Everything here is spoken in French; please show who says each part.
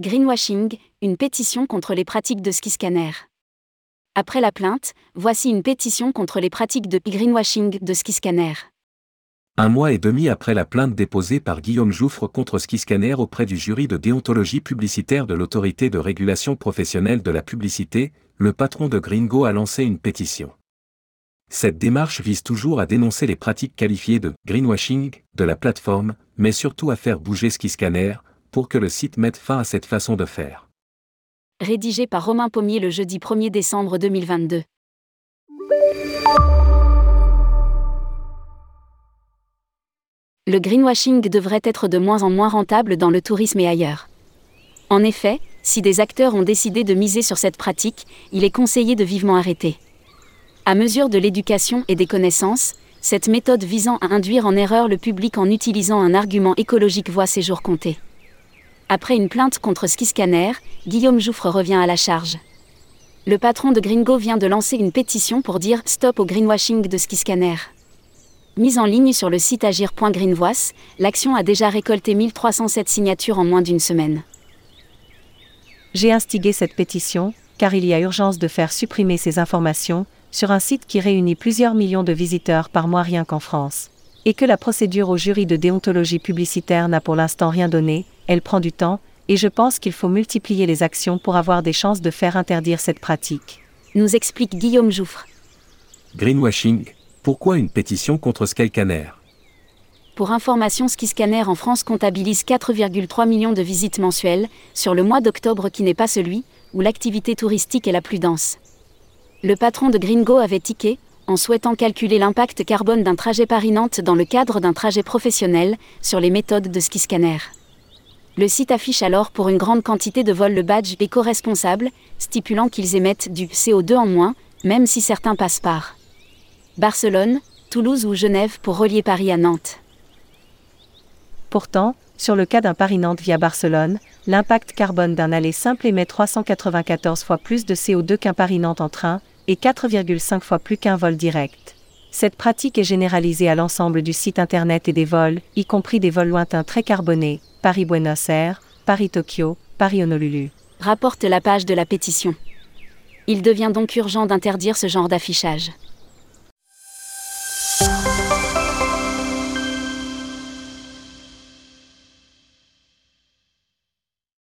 Speaker 1: Greenwashing, une pétition contre les pratiques de ski scanner. Après la plainte, voici une pétition contre les pratiques de greenwashing de ski scanner.
Speaker 2: Un mois et demi après la plainte déposée par Guillaume Jouffre contre Skiscanner auprès du jury de déontologie publicitaire de l'autorité de régulation professionnelle de la publicité, le patron de Gringo a lancé une pétition. Cette démarche vise toujours à dénoncer les pratiques qualifiées de greenwashing de la plateforme, mais surtout à faire bouger Skiscanner, pour que le site mette fin à cette façon de faire.
Speaker 1: Rédigé par Romain Pommier le jeudi 1er décembre 2022. Le greenwashing devrait être de moins en moins rentable dans le tourisme et ailleurs. En effet, si des acteurs ont décidé de miser sur cette pratique, il est conseillé de vivement arrêter. À mesure de l'éducation et des connaissances, cette méthode visant à induire en erreur le public en utilisant un argument écologique voit ses jours comptés. Après une plainte contre Skiscanner, Guillaume Jouffre revient à la charge. Le patron de Gringo vient de lancer une pétition pour dire stop au greenwashing de Skiscanner. Mise en ligne sur le site agir.greenvoice, l'action a déjà récolté 1307 signatures en moins d'une semaine.
Speaker 3: J'ai instigé cette pétition, car il y a urgence de faire supprimer ces informations, sur un site qui réunit plusieurs millions de visiteurs par mois rien qu'en France. Et que la procédure au jury de déontologie publicitaire n'a pour l'instant rien donné, elle prend du temps, et je pense qu'il faut multiplier les actions pour avoir des chances de faire interdire cette pratique.
Speaker 1: Nous explique Guillaume Jouffre.
Speaker 2: Greenwashing, pourquoi une pétition contre Skyscanner
Speaker 1: Pour information, Skyscanner en France comptabilise 4,3 millions de visites mensuelles, sur le mois d'octobre qui n'est pas celui où l'activité touristique est la plus dense. Le patron de Gringo avait tiqué, en souhaitant calculer l'impact carbone d'un trajet Paris-Nantes dans le cadre d'un trajet professionnel, sur les méthodes de Skyscanner. Le site affiche alors pour une grande quantité de vols le badge éco-responsable, stipulant qu'ils émettent du CO2 en moins, même si certains passent par Barcelone, Toulouse ou Genève pour relier Paris à Nantes.
Speaker 3: Pourtant, sur le cas d'un Paris-Nantes via Barcelone, l'impact carbone d'un aller simple émet 394 fois plus de CO2 qu'un Paris-Nantes en train, et 4,5 fois plus qu'un vol direct. Cette pratique est généralisée à l'ensemble du site internet et des vols, y compris des vols lointains très carbonés, Paris-Buenos Aires, Paris-Tokyo, Paris-Honolulu.
Speaker 1: Rapporte la page de la pétition. Il devient donc urgent d'interdire ce genre d'affichage.